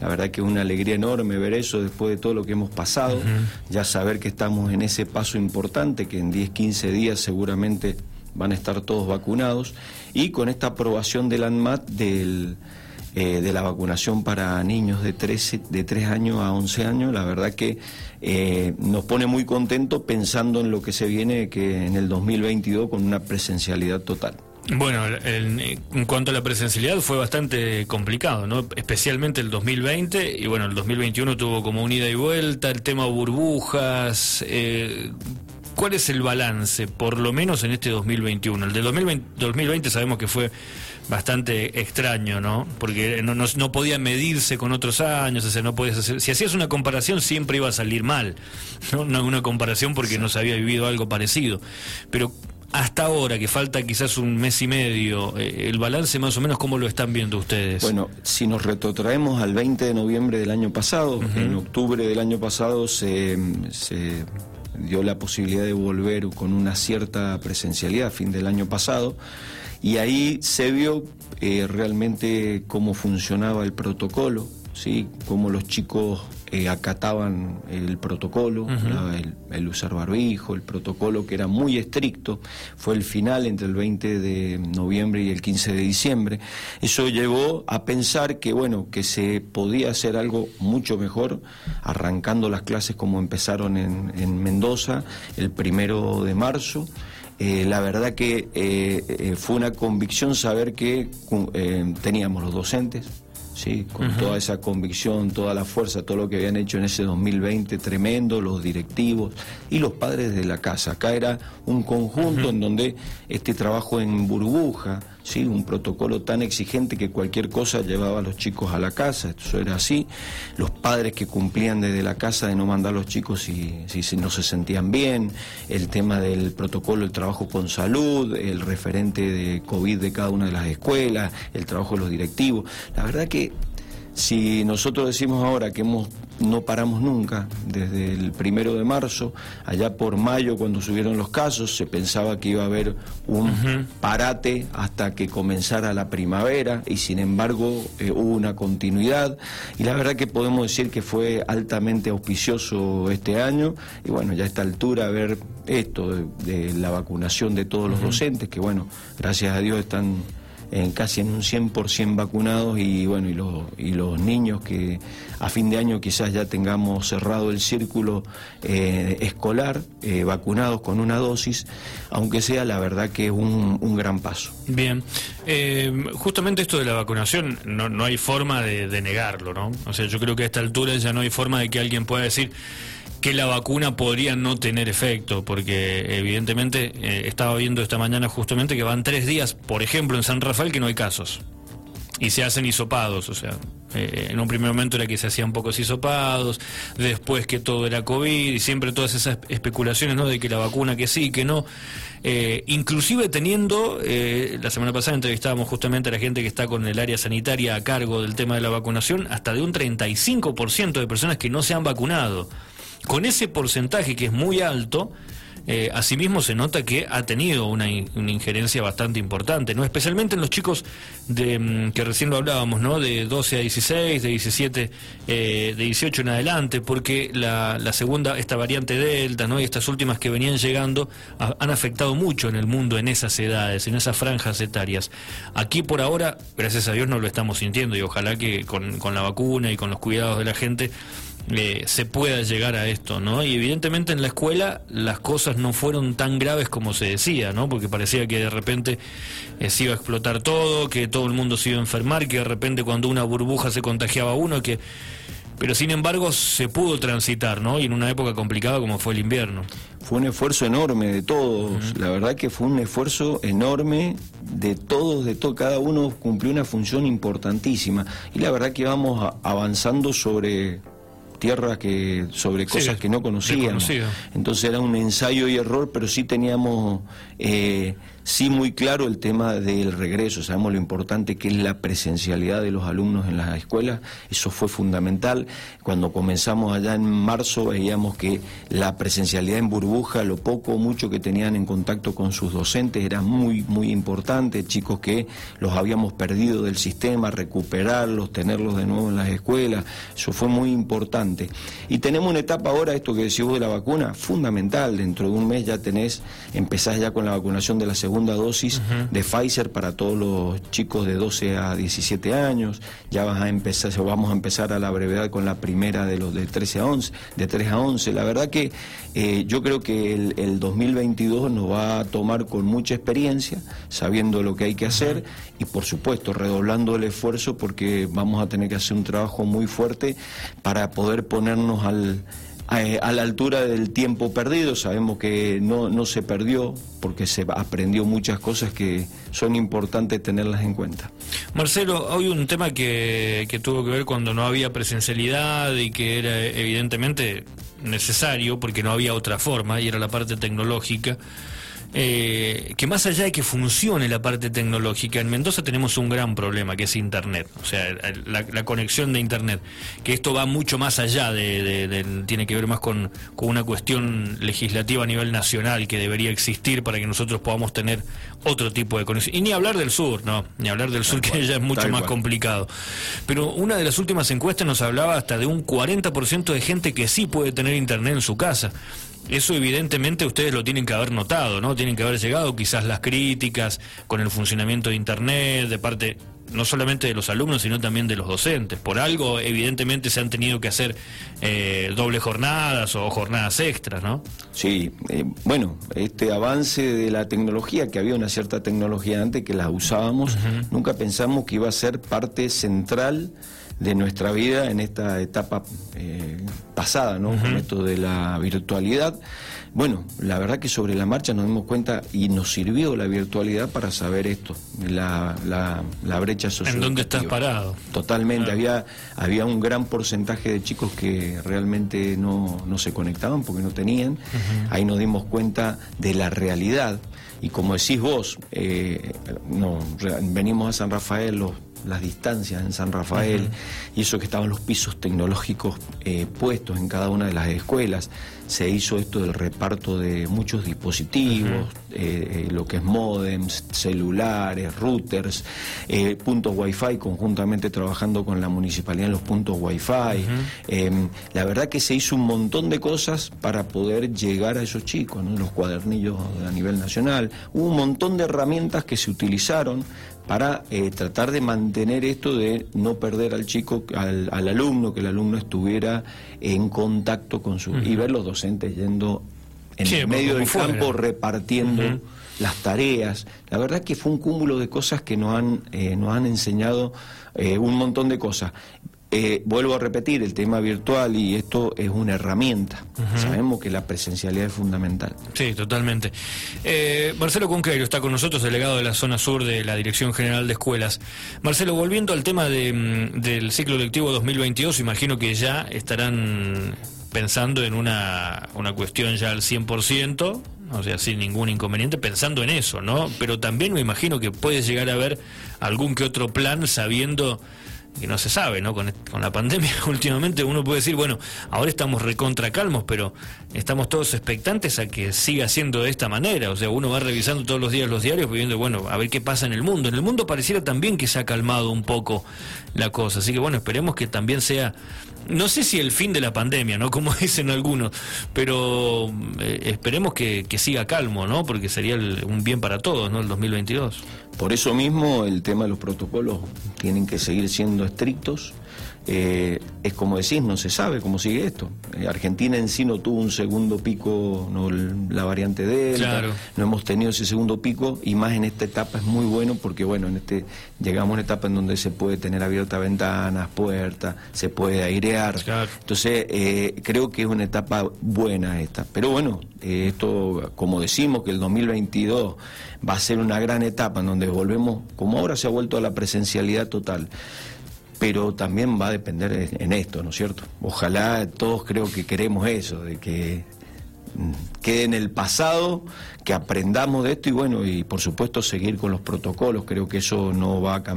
La verdad que es una alegría enorme ver eso después de todo lo que hemos pasado, ya saber que estamos en ese paso importante, que en 10, 15 días seguramente van a estar todos vacunados, y con esta aprobación del ANMAT del, eh, de la vacunación para niños de, 13, de 3 años a 11 años, la verdad que eh, nos pone muy contentos pensando en lo que se viene que en el 2022 con una presencialidad total. Bueno, en cuanto a la presencialidad fue bastante complicado, ¿no? Especialmente el 2020 y bueno, el 2021 tuvo como un ida y vuelta, el tema burbujas. Eh, ¿Cuál es el balance, por lo menos en este 2021? El de 2020, 2020 sabemos que fue bastante extraño, ¿no? Porque no, no, podía medirse con otros años, o sea, no podías hacer... Si hacías una comparación siempre iba a salir mal, ¿no? No una comparación porque no se había vivido algo parecido. Pero hasta ahora, que falta quizás un mes y medio, eh, el balance más o menos, ¿cómo lo están viendo ustedes? Bueno, si nos retrotraemos al 20 de noviembre del año pasado, en octubre del año pasado se, dio la posibilidad de volver con una cierta presencialidad a fin del año pasado, y ahí se vio eh, realmente cómo funcionaba el protocolo, ¿sí? cómo los chicos eh, acataban el protocolo, el, usar barbijo, el protocolo que era muy estricto, fue el final entre el 20 de noviembre y el 15 de diciembre. Eso llevó a pensar que, bueno, que se podía hacer algo mucho mejor, arrancando las clases como empezaron en, Mendoza el primero de marzo. Eh, la verdad que eh, fue una convicción saber que teníamos los docentes, ¿sí? con toda esa convicción, toda la fuerza, todo lo que habían hecho en ese 2020 tremendo, los directivos y los padres de la casa. Acá era un conjunto en donde este trabajo en burbuja, ¿sí? un protocolo tan exigente que cualquier cosa llevaba a los chicos a la casa, eso era así, los padres que cumplían desde la casa de no mandar a los chicos si, si no se sentían bien, el tema del protocolo, el trabajo con salud, el referente de COVID de cada una de las escuelas, el trabajo de los directivos, la verdad que si nosotros decimos ahora que hemos, no paramos nunca, desde el primero de marzo, allá por mayo cuando subieron los casos, se pensaba que iba a haber un parate hasta que comenzara la primavera y sin embargo eh, hubo una continuidad. Y la verdad que podemos decir que fue altamente auspicioso este año. Y bueno, ya a esta altura ver esto de, la vacunación de todos los docentes, que bueno, gracias a Dios están casi en un 100% vacunados y bueno y los, niños que a fin de año quizás ya tengamos cerrado el círculo eh, escolar eh, vacunados con una dosis aunque sea la verdad que es un, gran paso. Bien. Eh, justamente esto de la vacunación no, no hay forma de, negarlo no o sea yo creo que a esta altura ya no hay forma de que alguien pueda decir que la vacuna podría no tener efecto, porque evidentemente estaba viendo esta mañana justamente que van tres días, por ejemplo, en San Rafael que no hay casos. Y se hacen hisopados, o sea, eh, en un primer momento era que se hacían pocos hisopados, después que todo era COVID, y siempre todas esas especulaciones, ¿no? De que la vacuna que sí, que no. Eh, inclusive teniendo, la semana pasada entrevistábamos justamente a la gente que está con el área sanitaria a cargo del tema de la vacunación, hasta de un 35% de personas que no se han vacunado. Con ese porcentaje que es muy alto, eh, asimismo se nota que ha tenido una, injerencia bastante importante, no especialmente en los chicos de, mm, que recién lo hablábamos, ¿no? de 12 a 16, de 17, eh, de 18 en adelante, porque la, segunda, esta variante Delta ¿no? y estas últimas que venían llegando han afectado mucho en el mundo en esas edades, en esas franjas etarias. Aquí por ahora, gracias a Dios, no lo estamos sintiendo y ojalá que con, con la vacuna y con los cuidados de la gente eh, se pueda llegar a esto, ¿no? Y evidentemente en la escuela las cosas no fueron tan graves como se decía, ¿no? Porque parecía que de repente eh, se iba a explotar todo, que todo el mundo se iba a enfermar, que de repente cuando una burbuja se contagiaba uno, que... Pero sin embargo se pudo transitar, ¿no? Y en una época complicada como fue el invierno. Fue un esfuerzo enorme de todos, la verdad que fue un esfuerzo enorme de todos, de todo, cada uno cumplió una función importantísima y la verdad que vamos avanzando sobre tierra que sobre cosas que no conocíamos. Entonces era un ensayo y error, pero sí teníamos eh, Sí, muy claro el tema del regreso. Sabemos lo importante que es la presencialidad de los alumnos en las escuelas. Eso fue fundamental. Cuando comenzamos allá en marzo veíamos que la presencialidad en burbuja, lo poco o mucho que tenían en contacto con sus docentes era muy, muy importante. Chicos que los habíamos perdido del sistema, recuperarlos, tenerlos de nuevo en las escuelas. Eso fue muy importante. Y tenemos una etapa ahora, esto que decís vos de la vacuna, fundamental. Dentro de un mes ya tenés, empezás ya con la vacunación de la segunda segunda dosis de Pfizer para todos los chicos de 12 a 17 años. Ya vas a empezar, vamos a empezar a la brevedad con la primera de los de 13 a 11, de 3 a 11. La verdad que eh, yo creo que el, 2022 nos va a tomar con mucha experiencia, sabiendo lo que hay que hacer y por supuesto redoblando el esfuerzo porque vamos a tener que hacer un trabajo muy fuerte para poder ponernos al eh, a, la altura del tiempo perdido. Sabemos que no, no se perdió porque se aprendió muchas cosas que son importantes tenerlas en cuenta. Marcelo, hay un tema que, que tuvo que ver cuando no había presencialidad y que era evidentemente necesario porque no había otra forma y era la parte tecnológica. Eh, que más allá de que funcione la parte tecnológica, en Mendoza tenemos un gran problema que es Internet, o sea, la, conexión de Internet, que esto va mucho más allá de, tiene que ver más con, una cuestión legislativa a nivel nacional que debería existir para que nosotros podamos tener otro tipo de conexión. Y ni hablar del sur, no, ni hablar del sur que ya es mucho más complicado. Pero una de las últimas encuestas nos hablaba hasta de un 40% de gente que sí puede tener Internet en su casa. Eso evidentemente ustedes lo tienen que haber notado, ¿no? Tienen que haber llegado quizás las críticas con el funcionamiento de Internet de parte no solamente de los alumnos, sino también de los docentes. Por algo, evidentemente, se han tenido que hacer eh, doble jornadas o jornadas extras, ¿no? Sí, eh, bueno, este avance de la tecnología, que había una cierta tecnología antes que la usábamos, nunca pensamos que iba a ser parte central de nuestra vida en esta etapa eh, pasada, ¿no? Con esto de la virtualidad. Bueno, la verdad que sobre la marcha nos dimos cuenta y nos sirvió la virtualidad para saber esto, la, la, brecha social. ¿En dónde estás parado? Totalmente, había, había un gran porcentaje de chicos que realmente no, no se conectaban porque no tenían. Ahí nos dimos cuenta de la realidad. Y como decís vos, eh, no, venimos a San Rafael los las distancias en San Rafael y eso que estaban los pisos tecnológicos eh, puestos en cada una de las escuelas. Se hizo esto del reparto de muchos dispositivos, eh, eh, lo que es modems, celulares, routers, puntos wifi, conjuntamente trabajando con la municipalidad en los puntos wifi. Em, la verdad que se hizo un montón de cosas para poder llegar a esos chicos, los cuadernillos a nivel nacional. Hubo un montón de herramientas que se utilizaron para eh, tratar de mantener esto de no perder al chico, al, alumno, que el alumno estuviera en contacto con su... y ver los docentes yendo en el medio del campo repartiendo las tareas. La verdad que fue un cúmulo de cosas que nos han, eh, nos han enseñado eh, un montón de cosas. Eh, vuelvo a repetir, el tema virtual y esto es una herramienta. Sabemos que la presencialidad es fundamental. Sí, totalmente. Eh, Marcelo Cunqueiro está con nosotros, delegado de la zona sur de la Dirección General de Escuelas. Marcelo, volviendo al tema mm, del ciclo lectivo 2022, imagino que ya estarán pensando en una, una cuestión ya al 100%, o sea, sin ningún inconveniente, pensando en eso, ¿no? Pero también me imagino que puede llegar a haber algún que otro plan sabiendo que no se sabe, ¿no? Con, con, la pandemia últimamente uno puede decir, bueno, ahora estamos recontra calmos, pero estamos todos expectantes a que siga siendo de esta manera. O sea, uno va revisando todos los días los diarios, viendo, bueno, a ver qué pasa en el mundo. En el mundo pareciera también que se ha calmado un poco la cosa. Así que bueno, esperemos que también sea no sé si el fin de la pandemia, ¿no? Como dicen algunos, pero eh, esperemos que, siga calmo, ¿no? Porque sería un bien para todos, ¿no? El 2022. Por eso mismo el tema de los protocolos tienen que seguir siendo estrictos eh, es como decís, no se sabe cómo sigue esto. Eh, Argentina en sí no tuvo un segundo pico, no, la variante Delta, no hemos tenido ese segundo pico y más en esta etapa es muy bueno porque bueno, en este llegamos a una etapa en donde se puede tener abiertas ventanas, puertas, se puede airear. Entonces eh, creo que es una etapa buena esta. Pero bueno, esto como decimos que el 2022 va a ser una gran etapa en donde volvemos, como ahora se ha vuelto a la presencialidad total pero también va a depender en esto, ¿no es cierto? Ojalá todos creo que queremos eso, de que quede en el pasado, que aprendamos de esto y bueno, y por supuesto seguir con los protocolos, creo que eso no va a cambiar.